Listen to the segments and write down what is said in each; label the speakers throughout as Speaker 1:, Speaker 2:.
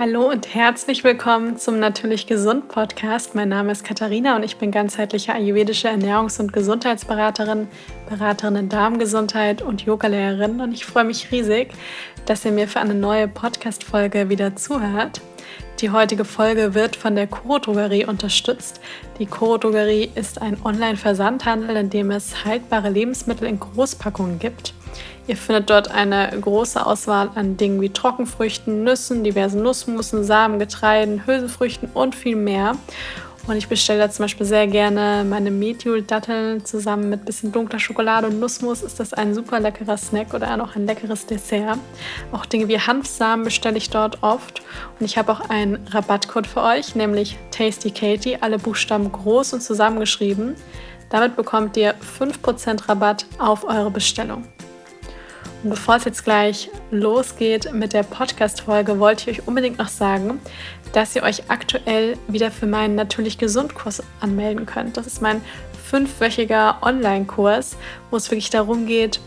Speaker 1: Hallo und herzlich willkommen zum Natürlich Gesund Podcast. Mein Name ist Katharina und ich bin ganzheitliche ayurvedische Ernährungs- und Gesundheitsberaterin, Beraterin in Darmgesundheit und Yogalehrerin und ich freue mich riesig, dass ihr mir für eine neue Podcast-Folge wieder zuhört. Die heutige Folge wird von der Koro Drogerie unterstützt. Die Koro Drogerie ist ein Online-Versandhandel, in dem es haltbare Lebensmittel in Großpackungen gibt. Ihr findet dort eine große Auswahl an Dingen wie Trockenfrüchten, Nüssen, diversen Nussmussen, Samen, Getreiden, Hülsenfrüchten und viel mehr. Und ich bestelle da zum Beispiel sehr gerne meine Methyl-Datteln zusammen mit bisschen dunkler Schokolade und Nussmus. Ist das ein super leckerer Snack oder auch ein leckeres Dessert. Auch Dinge wie Hanfsamen bestelle ich dort oft. Und ich habe auch einen Rabattcode für euch, nämlich Tasty Katie, alle Buchstaben groß und zusammengeschrieben. Damit bekommt ihr 5% Rabatt auf eure Bestellung. Bevor es jetzt gleich losgeht mit der Podcast-Folge, wollte ich euch unbedingt noch sagen, dass ihr euch aktuell wieder für meinen Natürlich Gesund-Kurs anmelden könnt. Das ist mein fünfwöchiger Online-Kurs, wo es wirklich darum geht,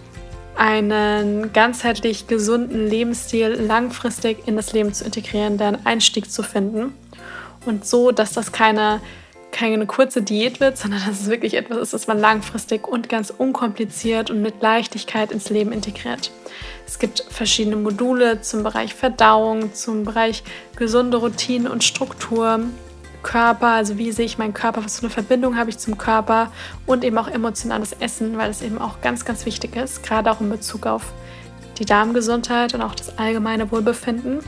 Speaker 1: einen ganzheitlich gesunden Lebensstil langfristig in das Leben zu integrieren, deinen Einstieg zu finden. Und so, dass das keine keine kurze Diät wird, sondern dass es wirklich etwas ist, das man langfristig und ganz unkompliziert und mit Leichtigkeit ins Leben integriert. Es gibt verschiedene Module zum Bereich Verdauung, zum Bereich gesunde Routinen und Struktur, Körper, also wie sehe ich meinen Körper, was für eine Verbindung habe ich zum Körper und eben auch emotionales Essen, weil es eben auch ganz, ganz wichtig ist, gerade auch in Bezug auf die Darmgesundheit und auch das allgemeine Wohlbefinden.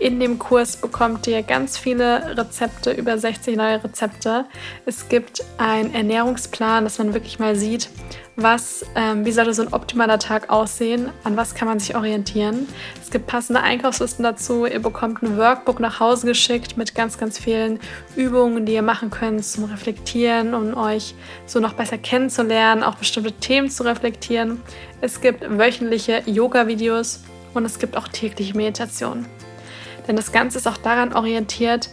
Speaker 1: In dem Kurs bekommt ihr ganz viele Rezepte, über 60 neue Rezepte. Es gibt einen Ernährungsplan, dass man wirklich mal sieht, was, ähm, wie sollte so ein optimaler Tag aussehen, an was kann man sich orientieren. Es gibt passende Einkaufslisten dazu. Ihr bekommt ein Workbook nach Hause geschickt mit ganz, ganz vielen Übungen, die ihr machen könnt zum Reflektieren, um euch so noch besser kennenzulernen, auch bestimmte Themen zu reflektieren. Es gibt wöchentliche Yoga-Videos und es gibt auch tägliche Meditationen. Denn das Ganze ist auch daran orientiert,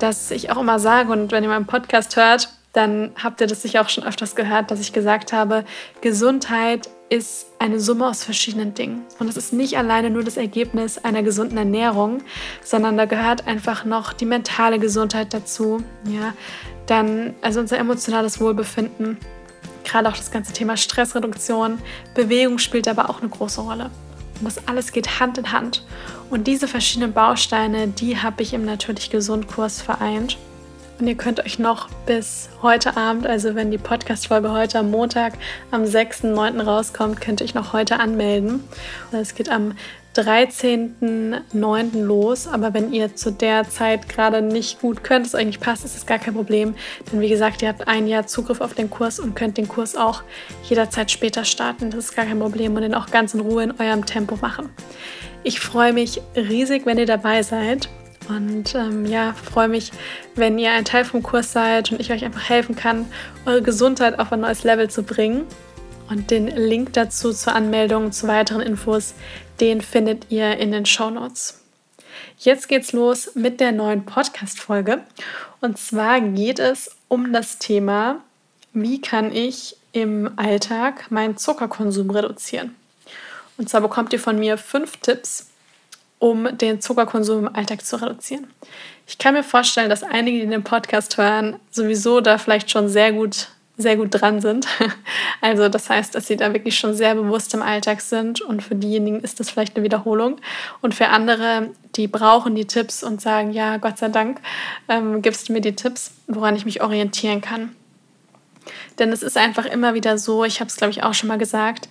Speaker 1: dass ich auch immer sage, und wenn ihr meinen Podcast hört, dann habt ihr das sicher auch schon öfters gehört, dass ich gesagt habe, Gesundheit ist eine Summe aus verschiedenen Dingen. Und es ist nicht alleine nur das Ergebnis einer gesunden Ernährung, sondern da gehört einfach noch die mentale Gesundheit dazu. Ja, dann also unser emotionales Wohlbefinden, gerade auch das ganze Thema Stressreduktion, Bewegung spielt aber auch eine große Rolle. Und das alles geht Hand in Hand. Und diese verschiedenen Bausteine, die habe ich im Natürlich Gesund Kurs vereint. Und ihr könnt euch noch bis heute Abend, also wenn die Podcast-Folge heute am Montag, am 6.9. rauskommt, könnt ihr euch noch heute anmelden. Es geht am 13.09. los. Aber wenn ihr zu der Zeit gerade nicht gut könnt, es eigentlich passt, ist es gar kein Problem. Denn wie gesagt, ihr habt ein Jahr Zugriff auf den Kurs und könnt den Kurs auch jederzeit später starten. Das ist gar kein Problem und den auch ganz in Ruhe in eurem Tempo machen. Ich freue mich riesig, wenn ihr dabei seid. Und ähm, ja, freue mich, wenn ihr ein Teil vom Kurs seid und ich euch einfach helfen kann, eure Gesundheit auf ein neues Level zu bringen. Und den Link dazu zur Anmeldung, zu weiteren Infos, den findet ihr in den Show Notes. Jetzt geht's los mit der neuen Podcast-Folge. Und zwar geht es um das Thema, wie kann ich im Alltag meinen Zuckerkonsum reduzieren? Und zwar bekommt ihr von mir fünf Tipps, um den Zuckerkonsum im Alltag zu reduzieren. Ich kann mir vorstellen, dass einige, die den Podcast hören, sowieso da vielleicht schon sehr gut sehr gut dran sind. Also das heißt, dass sie da wirklich schon sehr bewusst im Alltag sind und für diejenigen ist das vielleicht eine Wiederholung und für andere, die brauchen die Tipps und sagen, ja, Gott sei Dank ähm, gibst du mir die Tipps, woran ich mich orientieren kann. Denn es ist einfach immer wieder so, ich habe es glaube ich auch schon mal gesagt,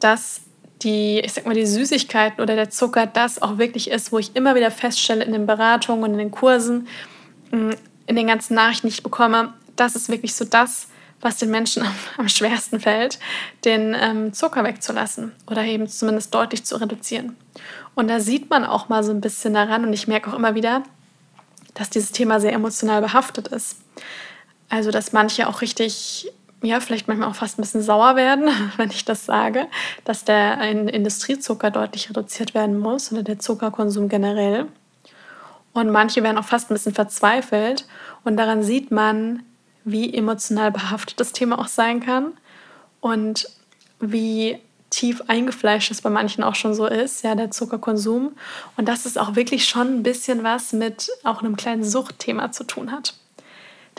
Speaker 1: dass die, ich sag mal, die Süßigkeiten oder der Zucker das auch wirklich ist, wo ich immer wieder feststelle in den Beratungen und in den Kursen, mm, in den ganzen Nachrichten, die ich bekomme, das ist wirklich so das, was den Menschen am, schwersten fällt, den ähm, Zucker wegzulassen oder eben zumindest deutlich zu reduzieren. Und da sieht man auch mal so ein bisschen daran und ich merke auch immer wieder, dass dieses Thema sehr emotional behaftet ist. Also, dass manche auch richtig, ja, vielleicht manchmal auch fast ein bisschen sauer werden, wenn ich das sage, dass der Industriezucker deutlich reduziert werden muss oder der Zuckerkonsum generell. Und manche werden auch fast ein bisschen verzweifelt. Und daran sieht man, wie emotional behaftet das Thema auch sein kann und wie tief eingefleischt ist, bei manchen auch schon so ist, ja, der Zuckerkonsum. Und dass es auch wirklich schon ein bisschen was mit auch einem kleinen Suchtthema zu tun hat.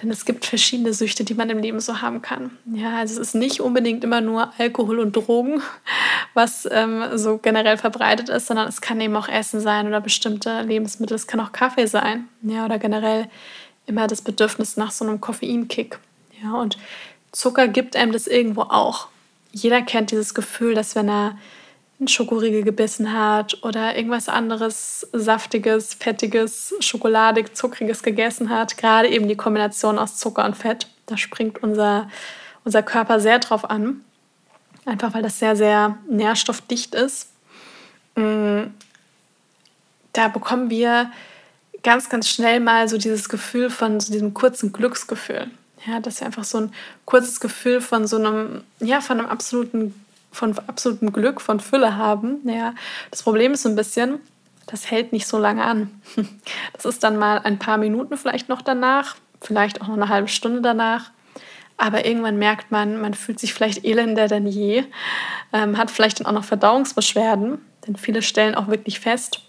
Speaker 1: Denn es gibt verschiedene Süchte, die man im Leben so haben kann. Ja, also es ist nicht unbedingt immer nur Alkohol und Drogen, was ähm, so generell verbreitet ist, sondern es kann eben auch Essen sein oder bestimmte Lebensmittel. Es kann auch Kaffee sein, ja, oder generell immer das Bedürfnis nach so einem Koffeinkick. Ja, und Zucker gibt einem das irgendwo auch. Jeder kennt dieses Gefühl, dass wenn er einen Schokoriegel gebissen hat oder irgendwas anderes saftiges, fettiges, schokoladig, zuckriges gegessen hat, gerade eben die Kombination aus Zucker und Fett, da springt unser, unser Körper sehr drauf an. Einfach weil das sehr, sehr nährstoffdicht ist. Mm, da bekommen wir ganz, ganz schnell mal so dieses Gefühl von so diesem kurzen Glücksgefühl. Ja, dass wir einfach so ein kurzes Gefühl von so einem, ja, von einem absoluten von absolutem Glück, von Fülle haben. Ja, das Problem ist so ein bisschen, das hält nicht so lange an. Das ist dann mal ein paar Minuten vielleicht noch danach, vielleicht auch noch eine halbe Stunde danach. Aber irgendwann merkt man, man fühlt sich vielleicht elender denn je, ähm, hat vielleicht dann auch noch Verdauungsbeschwerden, denn viele stellen auch wirklich fest,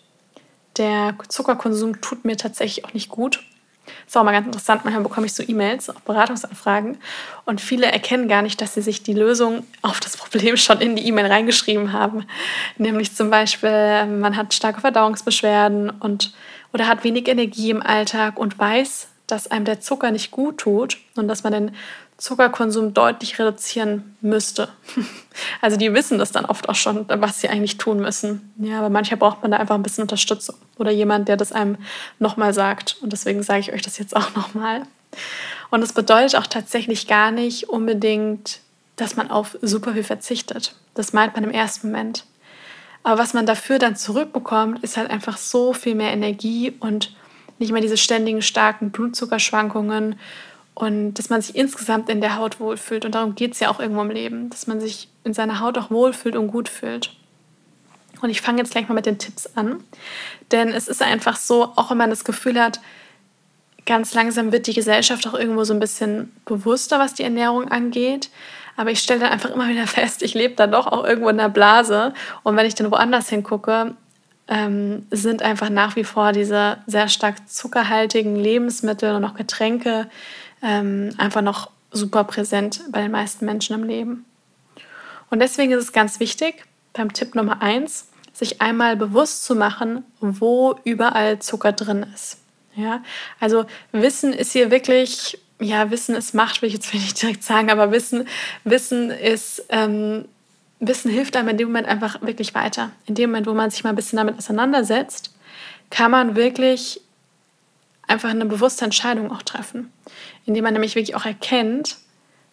Speaker 1: der Zuckerkonsum tut mir tatsächlich auch nicht gut. Ist auch mal ganz interessant, manchmal bekomme ich so E-Mails, auch Beratungsanfragen und viele erkennen gar nicht, dass sie sich die Lösung auf das Problem schon in die E-Mail reingeschrieben haben. Nämlich zum Beispiel, man hat starke Verdauungsbeschwerden und, oder hat wenig Energie im Alltag und weiß, dass einem der Zucker nicht gut tut und dass man den Zuckerkonsum deutlich reduzieren müsste. Also die wissen das dann oft auch schon, was sie eigentlich tun müssen. Ja, aber manchmal braucht man da einfach ein bisschen Unterstützung oder jemand, der das einem nochmal sagt. Und deswegen sage ich euch das jetzt auch nochmal. Und es bedeutet auch tatsächlich gar nicht unbedingt, dass man auf super viel verzichtet. Das meint man im ersten Moment. Aber was man dafür dann zurückbekommt, ist halt einfach so viel mehr Energie und nicht mehr diese ständigen starken Blutzuckerschwankungen und dass man sich insgesamt in der Haut wohlfühlt. Und darum geht es ja auch irgendwo im Leben, dass man sich in seiner Haut auch wohlfühlt und gut fühlt. Und ich fange jetzt gleich mal mit den Tipps an. Denn es ist einfach so, auch wenn man das Gefühl hat, ganz langsam wird die Gesellschaft auch irgendwo so ein bisschen bewusster, was die Ernährung angeht. Aber ich stelle dann einfach immer wieder fest, ich lebe dann doch auch irgendwo in der Blase. Und wenn ich dann woanders hingucke, ähm, sind einfach nach wie vor diese sehr stark zuckerhaltigen Lebensmittel und auch Getränke ähm, einfach noch super präsent bei den meisten Menschen im Leben. Und deswegen ist es ganz wichtig, beim Tipp Nummer eins, sich einmal bewusst zu machen, wo überall Zucker drin ist. Ja, also Wissen ist hier wirklich, ja, Wissen ist Macht, will ich jetzt nicht direkt sagen, aber Wissen, Wissen ist, ähm, Wissen hilft einem in dem Moment einfach wirklich weiter. In dem Moment, wo man sich mal ein bisschen damit auseinandersetzt, kann man wirklich einfach eine bewusste Entscheidung auch treffen, indem man nämlich wirklich auch erkennt,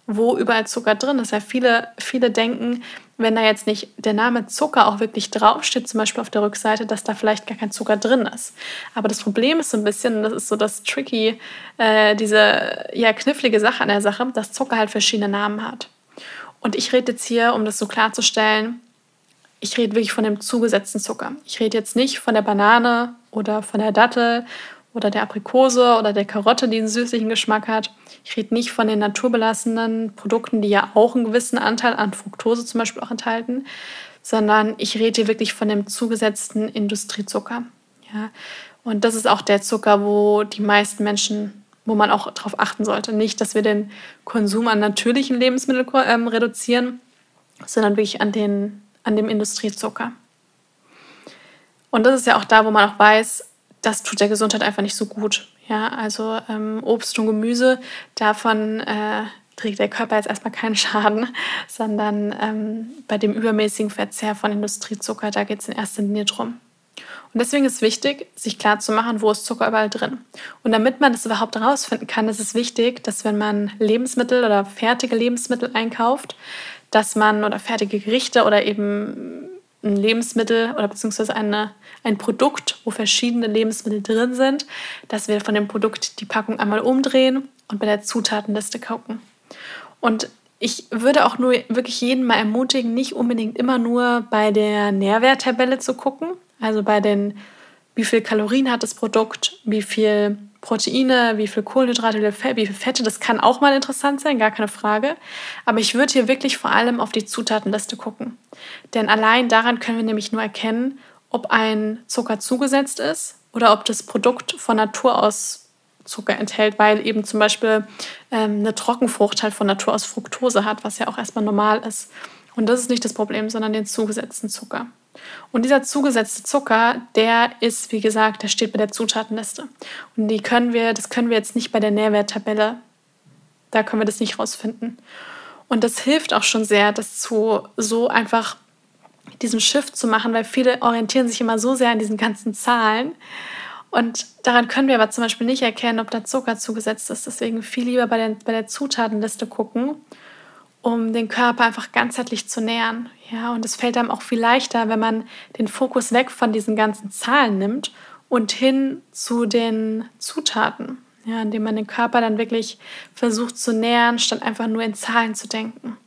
Speaker 1: wo überall Zucker drin ist. Ja, viele, viele denken, wenn da jetzt nicht der Name Zucker auch wirklich draufsteht, zum Beispiel auf der Rückseite, dass da vielleicht gar kein Zucker drin ist. Aber das Problem ist so ein bisschen, das ist so das tricky, äh, diese ja knifflige Sache an der Sache, dass Zucker halt verschiedene Namen hat. Und ich rede jetzt hier, um das so klarzustellen, ich rede wirklich von dem zugesetzten Zucker. Ich rede jetzt nicht von der Banane oder von der Dattel oder der Aprikose oder der Karotte, die einen süßlichen Geschmack hat. Ich rede nicht von den naturbelassenen Produkten, die ja auch einen gewissen Anteil an Fructose zum Beispiel auch enthalten, sondern ich rede hier wirklich von dem zugesetzten Industriezucker. Ja? Und das ist auch der Zucker, wo die meisten Menschen, wo man auch darauf achten sollte. Nicht, dass wir den Konsum an natürlichen Lebensmitteln ähm, reduzieren, sondern wirklich an, den, an dem Industriezucker. Und das ist ja auch da, wo man auch weiß, das tut der Gesundheit einfach nicht so gut. Ja, also ähm, Obst und Gemüse, davon äh, trägt der Körper jetzt erstmal keinen Schaden, sondern ähm, bei dem übermäßigen Verzehr von Industriezucker, da geht es in erster Linie drum. Und deswegen ist wichtig, sich klar zu machen, wo ist Zucker überall drin. Und damit man das überhaupt herausfinden kann, ist es wichtig, dass wenn man Lebensmittel oder fertige Lebensmittel einkauft, dass man oder fertige Gerichte oder eben ein Lebensmittel oder beziehungsweise eine, ein Produkt, wo verschiedene Lebensmittel drin sind, dass wir von dem Produkt die Packung einmal umdrehen und bei der Zutatenliste gucken. Und ich würde auch nur wirklich jeden mal ermutigen, nicht unbedingt immer nur bei der Nährwerttabelle zu gucken, also bei den, wie viel Kalorien hat das Produkt, wie viel Proteine, wie viel Kohlenhydrate, wie viel Fette, das kann auch mal interessant sein, gar keine Frage. Aber ich würde hier wirklich vor allem auf die Zutatenliste gucken. Denn allein daran können wir nämlich nur erkennen, ob ein Zucker zugesetzt ist oder ob das Produkt von Natur aus Zucker enthält, weil eben zum Beispiel ähm, eine Trockenfrucht halt von Natur aus Fructose hat, was ja auch erstmal normal ist. Und das ist nicht das Problem, sondern den zugesetzten Zucker. Und dieser zugesetzte Zucker, der ist, wie gesagt, der steht bei der Zutatenliste. Und die können wir, das können wir jetzt nicht bei der Nährwerttabelle, da können wir das nicht rausfinden. Und das hilft auch schon sehr, das zu so einfach diesen Shift zu machen, weil viele orientieren sich immer so sehr an diesen ganzen Zahlen. Und daran können wir aber zum Beispiel nicht erkennen, ob da Zucker zugesetzt ist. Deswegen viel lieber bei der, bei der Zutatenliste gucken, um den Körper einfach ganzheitlich zu nähern. Ja, und es fällt einem auch viel leichter, wenn man den Fokus weg von diesen ganzen Zahlen nimmt und hin zu den Zutaten. Ja, indem man den Körper dann wirklich versucht zu nähern, statt einfach nur in Zahlen zu denken.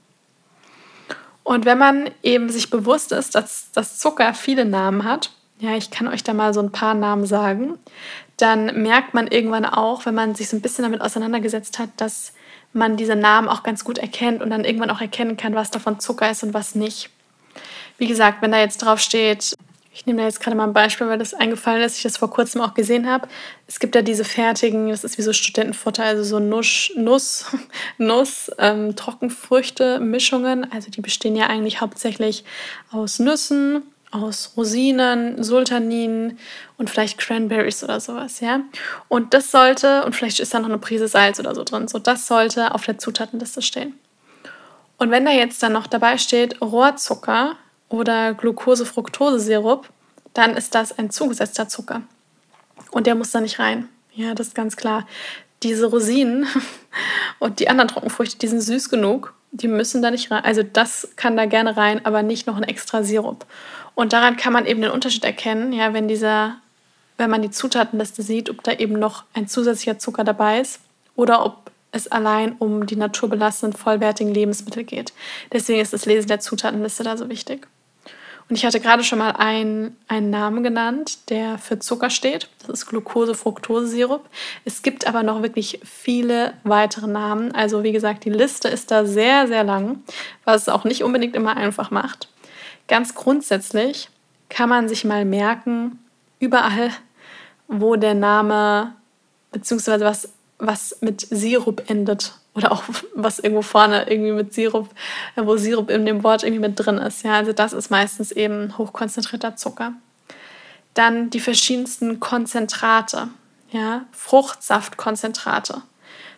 Speaker 1: Und wenn man eben sich bewusst ist, dass das Zucker viele Namen hat, ja, ich kann euch da mal so ein paar Namen sagen, dann merkt man irgendwann auch, wenn man sich so ein bisschen damit auseinandergesetzt hat, dass man diese Namen auch ganz gut erkennt und dann irgendwann auch erkennen kann, was davon Zucker ist und was nicht. Wie gesagt, wenn da jetzt drauf steht, ich nehme da jetzt gerade mal ein Beispiel, weil das eingefallen ist, ich das vor kurzem auch gesehen habe. Es gibt ja diese fertigen, das ist wie so Studentenfutter, also so Nuss, Nuss, Nuss ähm, Trockenfrüchte, Mischungen. Also die bestehen ja eigentlich hauptsächlich aus Nüssen, aus Rosinen, Sultaninen und vielleicht Cranberries oder sowas, ja. Und das sollte, und vielleicht ist da noch eine Prise Salz oder so drin, so das sollte auf der Zutatenliste stehen. Und wenn da jetzt dann noch dabei steht Rohrzucker oder Glucose-Fructose-Sirup, dann ist das ein zugesetzter Zucker. Und der muss da nicht rein. Ja, das ist ganz klar. Diese Rosinen und die anderen Trockenfrüchte, die sind süß genug, die müssen da nicht rein. Also das kann da gerne rein, aber nicht noch ein extra Sirup. Und daran kann man eben den Unterschied erkennen, ja, wenn dieser, wenn man die Zutatenliste sieht, ob da eben noch ein zusätzlicher Zucker dabei ist oder ob es allein um die naturbelastenden, vollwertigen Lebensmittel geht. Deswegen ist das Lesen der Zutatenliste da so wichtig. Und ich hatte gerade schon mal ein, einen Namen genannt, der für Zucker steht. Das ist Glucose-Fructose-Sirup. Es gibt aber noch wirklich viele weitere Namen. Also wie gesagt, die Liste ist da sehr, sehr lang, was es auch nicht unbedingt immer einfach macht. Ganz grundsätzlich kann man sich mal merken, überall, wo der Name beziehungsweise was, was mit Sirup endet oder auch was irgendwo vorne irgendwie mit Sirup, wo Sirup in dem Wort irgendwie mit drin ist. Ja, also das ist meistens eben hochkonzentrierter Zucker. Dann die verschiedensten Konzentrate, ja, Fruchtsaftkonzentrate.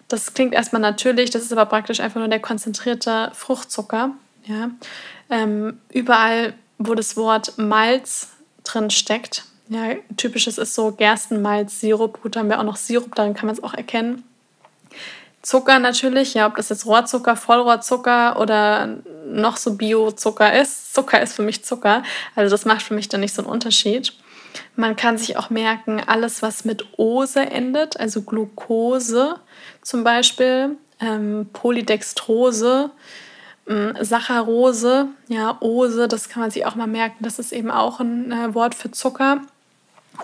Speaker 1: Das klingt erstmal natürlich, das ist aber praktisch einfach nur der konzentrierte Fruchtzucker. Ja. Ähm, überall, wo das Wort Malz drin steckt, ja, typisches ist so Gerstenmalz, Sirup, gut, da haben wir auch noch Sirup, darin kann man es auch erkennen. Zucker natürlich, ja, ob das jetzt Rohrzucker, Vollrohrzucker oder noch so Biozucker ist. Zucker ist für mich Zucker, also das macht für mich dann nicht so einen Unterschied. Man kann sich auch merken, alles, was mit Ose endet, also Glucose zum Beispiel, ähm, Polydextrose, Saccharose, ja, Ose, das kann man sich auch mal merken, das ist eben auch ein äh, Wort für Zucker.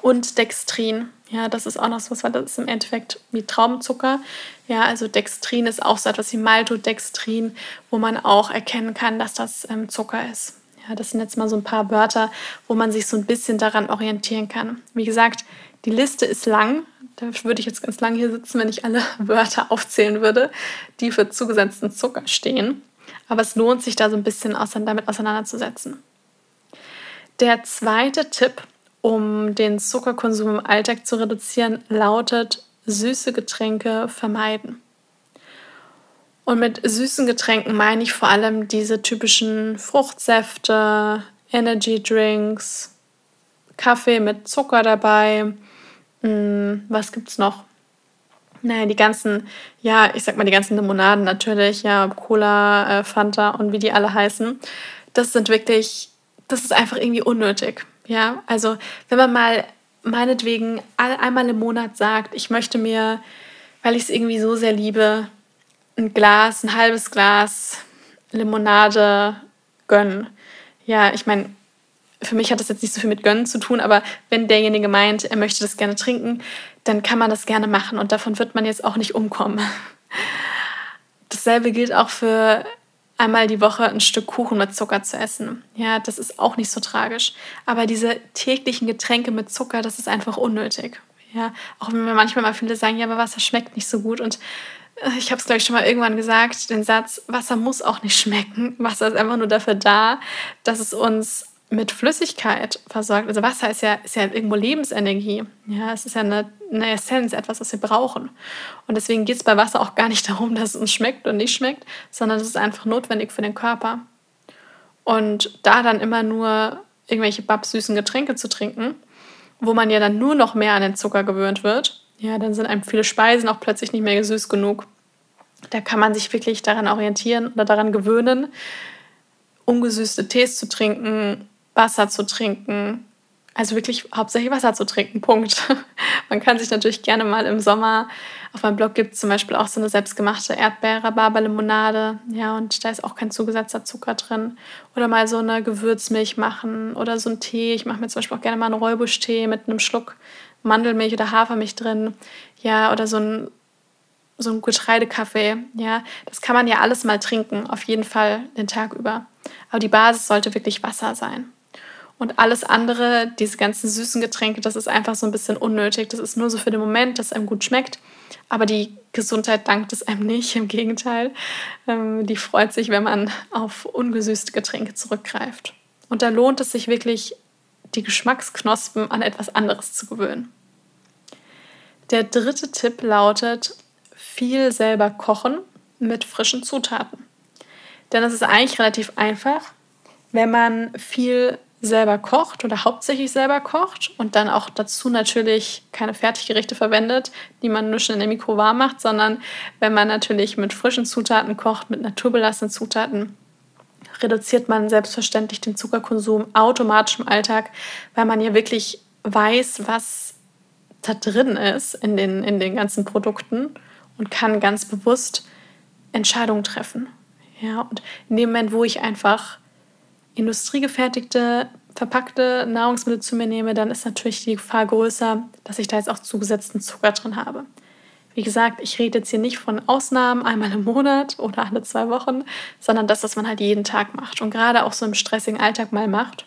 Speaker 1: Und Dextrin, ja, das ist auch noch so was, das ist im Endeffekt wie Traubenzucker. Ja, also Dextrin ist auch so etwas wie Maltodextrin, wo man auch erkennen kann, dass das ähm, Zucker ist. Ja, das sind jetzt mal so ein paar Wörter, wo man sich so ein bisschen daran orientieren kann. Wie gesagt, die Liste ist lang. Da würde ich jetzt ganz lang hier sitzen, wenn ich alle Wörter aufzählen würde, die für zugesetzten Zucker stehen. Aber es lohnt sich da so ein bisschen damit auseinanderzusetzen. Der zweite Tipp, um den Zuckerkonsum im Alltag zu reduzieren, lautet süße Getränke vermeiden. Und mit süßen Getränken meine ich vor allem diese typischen Fruchtsäfte, Energy Drinks, Kaffee mit Zucker dabei. Hm, was gibt's noch? Naja, die ganzen, ja, ich sag mal, die ganzen Limonaden natürlich, ja, Cola, äh, Fanta und wie die alle heißen. Das sind wirklich, das ist einfach irgendwie unnötig. Ja, also wenn man mal meinetwegen einmal im Monat sagt, ich möchte mir, weil ich es irgendwie so sehr liebe, ein Glas, ein halbes Glas Limonade gönnen. Ja, ich meine, für mich hat das jetzt nicht so viel mit gönnen zu tun, aber wenn derjenige meint, er möchte das gerne trinken, dann kann man das gerne machen und davon wird man jetzt auch nicht umkommen. Dasselbe gilt auch für einmal die Woche ein Stück Kuchen mit Zucker zu essen. Ja, das ist auch nicht so tragisch. Aber diese täglichen Getränke mit Zucker, das ist einfach unnötig. Ja, auch wenn mir manchmal mal viele sagen, ja, aber Wasser schmeckt nicht so gut. Und äh, ich habe es, glaube ich, schon mal irgendwann gesagt, den Satz, Wasser muss auch nicht schmecken. Wasser ist einfach nur dafür da, dass es uns mit Flüssigkeit versorgt. Also Wasser ist ja, ist ja irgendwo Lebensenergie. Ja, es ist ja eine, eine Essenz, etwas, was wir brauchen. Und deswegen geht es bei Wasser auch gar nicht darum, dass es uns schmeckt oder nicht schmeckt, sondern es ist einfach notwendig für den Körper. Und da dann immer nur irgendwelche babsüßen Getränke zu trinken, wo man ja dann nur noch mehr an den Zucker gewöhnt wird, ja, dann sind einem viele Speisen auch plötzlich nicht mehr süß genug. Da kann man sich wirklich daran orientieren oder daran gewöhnen, ungesüßte Tees zu trinken, Wasser zu trinken. Also wirklich hauptsächlich Wasser zu trinken, Punkt. Man kann sich natürlich gerne mal im Sommer, auf meinem Blog gibt es zum Beispiel auch so eine selbstgemachte Erdbeer-Rhabarber-Limonade. Ja, und da ist auch kein zugesetzter Zucker drin. Oder mal so eine Gewürzmilch machen oder so einen Tee. Ich mache mir zum Beispiel auch gerne mal einen Räubusch-Tee mit einem Schluck Mandelmilch oder Hafermilch drin. Ja, oder so ein, so ein Getreidekaffee. Ja, das kann man ja alles mal trinken, auf jeden Fall den Tag über. Aber die Basis sollte wirklich Wasser sein. Und alles andere, diese ganzen süßen Getränke, das ist einfach so ein bisschen unnötig. Das ist nur so für den Moment, dass es einem gut schmeckt. Aber die Gesundheit dankt es einem nicht. Im Gegenteil, ähm, die freut sich, wenn man auf ungesüßte Getränke zurückgreift. Und da lohnt es sich wirklich, die Geschmacksknospen an etwas anderes zu gewöhnen. Der dritte Tipp lautet, viel selber kochen mit frischen Zutaten. Denn es ist eigentlich relativ einfach, wenn man viel selber kocht oder hauptsächlich selber kocht und dann auch dazu natürlich keine Fertiggerichte verwendet, die man nur schon in der Mikro warm macht, sondern wenn man natürlich mit frischen Zutaten kocht, mit naturbelassenen Zutaten, reduziert man selbstverständlich den Zuckerkonsum automatisch im Alltag, weil man ja wirklich weiß, was da drin ist in den, in den ganzen Produkten und kann ganz bewusst Entscheidungen treffen. Ja, und in dem Moment, wo ich einfach industriegefertigte, verpackte Nahrungsmittel zu mir nehme, dann ist natürlich die Gefahr größer, dass ich da jetzt auch zugesetzten Zucker drin habe. Wie gesagt, ich rede jetzt hier nicht von Ausnahmen einmal im Monat oder alle zwei Wochen, sondern das, was man halt jeden Tag macht und gerade auch so im stressigen Alltag mal macht.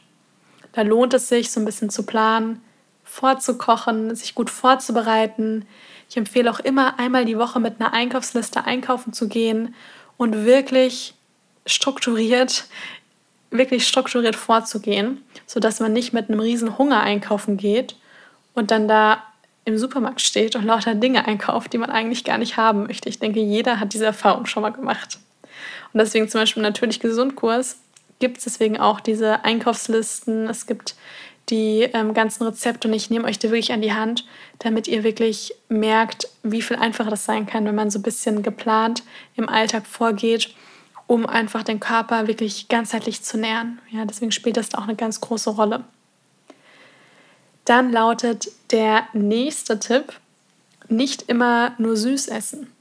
Speaker 1: Da lohnt es sich, so ein bisschen zu planen, vorzukochen, sich gut vorzubereiten. Ich empfehle auch immer, einmal die Woche mit einer Einkaufsliste einkaufen zu gehen und wirklich strukturiert wirklich strukturiert vorzugehen, sodass man nicht mit einem riesen Hunger einkaufen geht und dann da im Supermarkt steht und lauter Dinge einkauft, die man eigentlich gar nicht haben möchte. Ich denke, jeder hat diese Erfahrung schon mal gemacht. Und deswegen zum Beispiel natürlich Gesundkurs gibt es deswegen auch diese Einkaufslisten. Es gibt die ähm, ganzen Rezepte und ich nehme euch da wirklich an die Hand, damit ihr wirklich merkt, wie viel einfacher das sein kann, wenn man so ein bisschen geplant im Alltag vorgeht um einfach den Körper wirklich ganzheitlich zu nähren. Ja, deswegen spielt das auch eine ganz große Rolle. Dann lautet der nächste Tipp, nicht immer nur süß essen.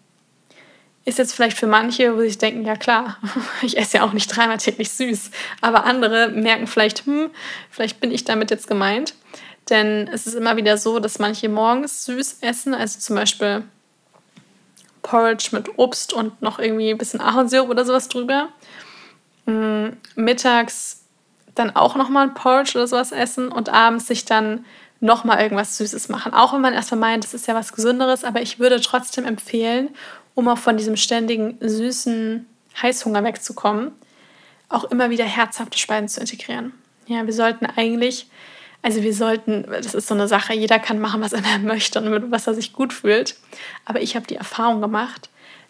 Speaker 1: Ist jetzt vielleicht für manche, wo sich denken, ja klar, ich esse ja auch nicht dreimal täglich süß. Aber andere merken vielleicht, hm, vielleicht bin ich damit jetzt gemeint. Denn es ist immer wieder so, dass manche morgens süß essen, also zum Beispiel Porridge mit Obst und noch irgendwie ein bisschen Ahornsirup oder sowas drüber. Mhm. Mittags dann auch nochmal ein Porridge oder sowas essen und abends sich dann nochmal irgendwas Süßes machen. Auch wenn man erstmal meint, das ist ja was Gesünderes, aber ich würde trotzdem empfehlen, um auch von diesem ständigen süßen Heißhunger wegzukommen, auch immer wieder herzhafte Speisen zu integrieren. Ja, wir sollten eigentlich also wir sollten, das ist so eine Sache, jeder kann machen, was er möchte und was er sich gut fühlt. Aber ich habe die Erfahrung gemacht,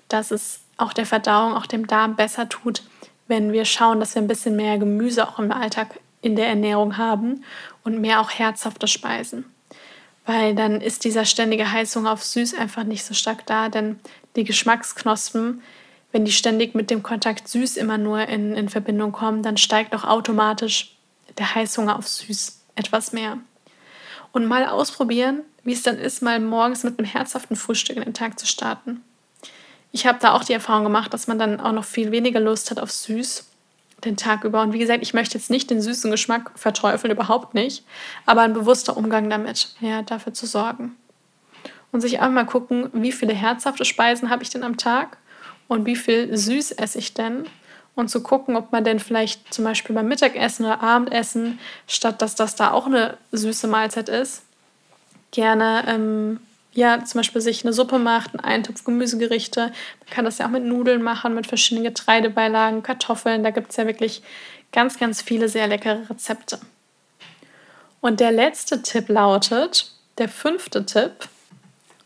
Speaker 1: dass es auch der Verdauung, auch dem Darm besser tut, wenn wir schauen, dass wir ein bisschen mehr Gemüse auch im Alltag in der Ernährung haben und mehr auch herzhafte Speisen. Weil dann ist dieser ständige Heißhunger auf süß einfach nicht so stark da, denn die Geschmacksknospen, wenn die ständig mit dem Kontakt süß immer nur in, in Verbindung kommen, dann steigt auch automatisch der Heißhunger auf süß etwas mehr. Und mal ausprobieren, wie es dann ist, mal morgens mit einem herzhaften Frühstück in den Tag zu starten. Ich habe da auch die Erfahrung gemacht, dass man dann auch noch viel weniger Lust hat auf süß den Tag über. Und wie gesagt, ich möchte jetzt nicht den süßen Geschmack verteufeln, überhaupt nicht, aber ein bewusster Umgang damit, ja, dafür zu sorgen. und sich einmal gucken, wie viele herzhafte Speisen habe ich denn am Tag und wie viel süß esse ich denn und zu gucken, ob man denn vielleicht zum Beispiel beim Mittagessen oder Abendessen, statt dass das da auch eine süße Mahlzeit ist, gerne ähm, ja zum Beispiel sich eine Suppe macht, einen Eintopf Gemüsegerichte. Man kann das ja auch mit Nudeln machen, mit verschiedenen Getreidebeilagen, Kartoffeln. Da gibt es ja wirklich ganz, ganz viele sehr leckere Rezepte. Und der letzte Tipp lautet, der fünfte Tipp,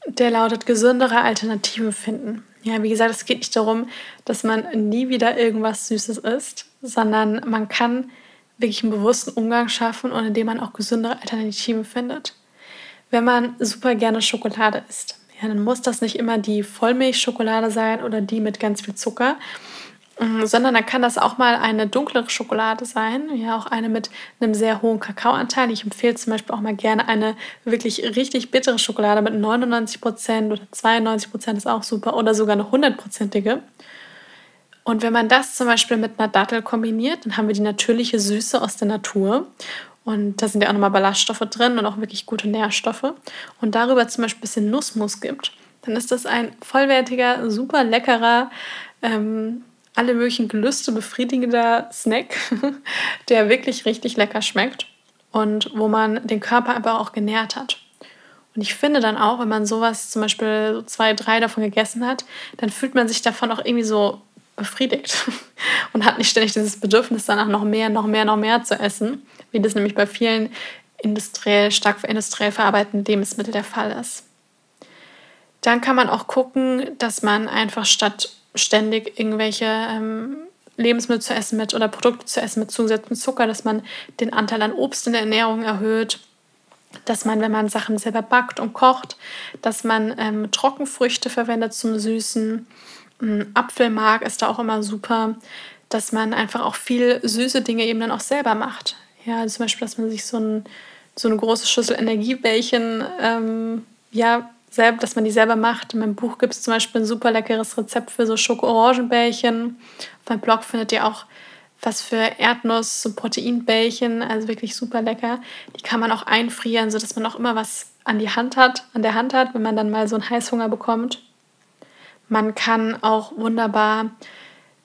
Speaker 1: der lautet gesündere Alternativen finden. Ja, wie gesagt, es geht nicht darum, dass man nie wieder irgendwas Süßes isst, sondern man kann wirklich einen bewussten Umgang schaffen und indem man auch gesündere Alternativen findet. Wenn man super gerne Schokolade isst, ja, dann muss das nicht immer die Vollmilchschokolade sein oder die mit ganz viel Zucker, sondern dann kann das auch mal eine dunklere Schokolade sein, ja auch eine mit einem sehr hohen Kakaoanteil. Ich empfehle zum Beispiel auch mal gerne eine wirklich richtig bittere Schokolade mit 99 Prozent oder 92 Prozent ist auch super oder sogar eine hundertprozentige. Und wenn man das zum Beispiel mit einer Dattel kombiniert, dann haben wir die natürliche Süße aus der Natur. Und da sind ja auch nochmal Ballaststoffe drin und auch wirklich gute Nährstoffe. Und darüber zum Beispiel ein bisschen Nussmus gibt, dann ist das ein vollwertiger, super leckerer, ähm, alle möglichen Gelüste befriedigender Snack, der wirklich richtig lecker schmeckt und wo man den Körper aber auch genährt hat. Und ich finde dann auch, wenn man sowas zum Beispiel so zwei, drei davon gegessen hat, dann fühlt man sich davon auch irgendwie so befriedigt und hat nicht ständig dieses Bedürfnis danach noch mehr, noch mehr, noch mehr zu essen, wie das nämlich bei vielen industriell, stark industriell verarbeiteten Lebensmitteln der Fall ist. Dann kann man auch gucken, dass man einfach statt ständig irgendwelche ähm, Lebensmittel zu essen mit oder Produkte zu essen mit zugesetztem Zucker, dass man den Anteil an Obst in der Ernährung erhöht, dass man, wenn man Sachen selber backt und kocht, dass man ähm, Trockenfrüchte verwendet zum Süßen. Ähm, Apfelmark ist da auch immer super, dass man einfach auch viel süße Dinge eben dann auch selber macht. Ja, zum Beispiel, dass man sich so, ein, so eine große Schüssel Energiebällchen ähm, ja, selber, dass man die selber macht. In meinem Buch gibt es zum Beispiel ein super leckeres Rezept für so Schoko-Orangenbällchen. Auf meinem Blog findet ihr auch was für Erdnuss- und Proteinbällchen, also wirklich super lecker. Die kann man auch einfrieren, sodass man auch immer was an die Hand hat, an der Hand hat, wenn man dann mal so einen Heißhunger bekommt. Man kann auch wunderbar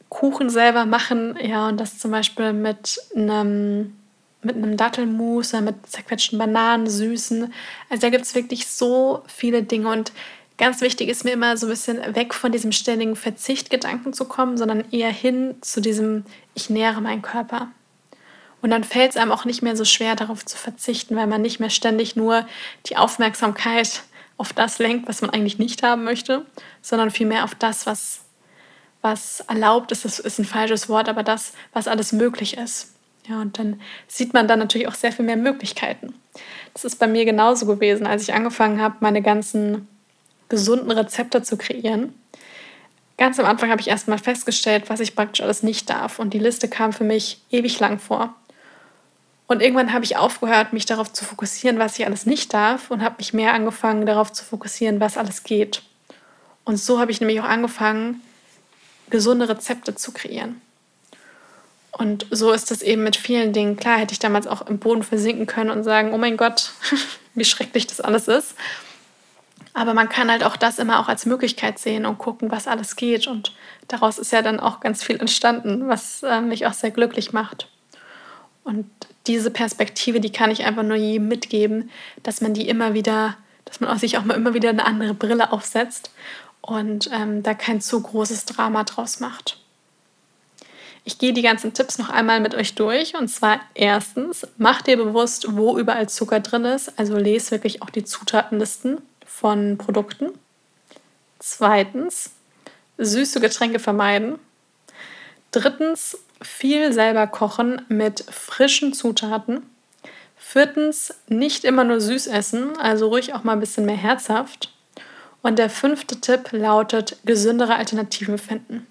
Speaker 1: Kuchen selber machen, ja, und das zum Beispiel mit einem mit einem Dattelmus oder mit zerquetschten Bananen, Süßen. Also da gibt es wirklich so viele Dinge und ganz wichtig ist mir immer so ein bisschen weg von diesem ständigen Verzichtgedanken zu kommen, sondern eher hin zu diesem Ich nähere meinen Körper. Und dann fällt es einem auch nicht mehr so schwer, darauf zu verzichten, weil man nicht mehr ständig nur die Aufmerksamkeit auf das lenkt, was man eigentlich nicht haben möchte, sondern vielmehr auf das, was, was erlaubt ist. Das ist ein falsches Wort, aber das, was alles möglich ist. Ja, und dann sieht man dann natürlich auch sehr viel mehr Möglichkeiten. Das ist bei mir genauso gewesen, als ich angefangen habe, meine ganzen gesunden Rezepte zu kreieren. Ganz am Anfang habe ich erstmal festgestellt, was ich praktisch alles nicht darf. Und die Liste kam für mich ewig lang vor. Und irgendwann habe ich aufgehört, mich darauf zu fokussieren, was ich alles nicht darf, und habe mich mehr angefangen, darauf zu fokussieren, was alles geht. Und so habe ich nämlich auch angefangen, gesunde Rezepte zu kreieren. Und so ist es eben mit vielen Dingen. Klar hätte ich damals auch im Boden versinken können und sagen, oh mein Gott, wie schrecklich das alles ist. Aber man kann halt auch das immer auch als Möglichkeit sehen und gucken, was alles geht. Und daraus ist ja dann auch ganz viel entstanden, was äh, mich auch sehr glücklich macht. Und diese Perspektive, die kann ich einfach nur jedem mitgeben, dass man die immer wieder, dass man sich auch mal immer wieder eine andere Brille aufsetzt und ähm, da kein zu großes Drama draus macht. Ich gehe die ganzen Tipps noch einmal mit euch durch. Und zwar erstens, mach dir bewusst, wo überall Zucker drin ist. Also lese wirklich auch die Zutatenlisten von Produkten. Zweitens, süße Getränke vermeiden. Drittens, viel selber kochen mit frischen Zutaten. Viertens, nicht immer nur süß essen, also ruhig auch mal ein bisschen mehr herzhaft. Und der fünfte Tipp lautet, gesündere Alternativen finden.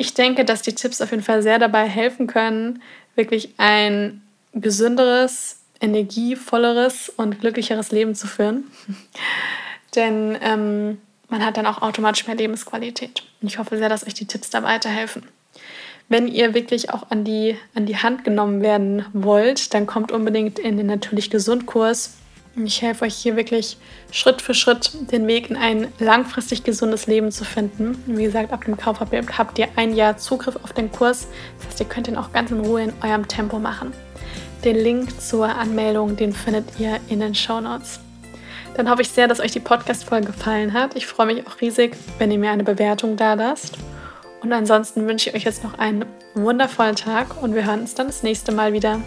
Speaker 1: Ich denke, dass die Tipps auf jeden Fall sehr dabei helfen können, wirklich ein gesünderes, energievolleres und glücklicheres Leben zu führen. Denn ähm, man hat dann auch automatisch mehr Lebensqualität. Und ich hoffe sehr, dass euch die Tipps da weiterhelfen. Wenn ihr wirklich auch an die, an die Hand genommen werden wollt, dann kommt unbedingt in den Natürlich Gesund Kurs. Ich helfe euch hier wirklich Schritt für Schritt den Weg in ein langfristig gesundes Leben zu finden. Wie gesagt, ab dem Kauf habt ihr ein Jahr Zugriff auf den Kurs. Das heißt, ihr könnt ihn auch ganz in Ruhe in eurem Tempo machen. Den Link zur Anmeldung, den findet ihr in den Show Notes. Dann hoffe ich sehr, dass euch die Podcast-Folge gefallen hat. Ich freue mich auch riesig, wenn ihr mir eine Bewertung da lasst. Und ansonsten wünsche ich euch jetzt noch einen wundervollen Tag und wir hören uns dann das nächste Mal wieder.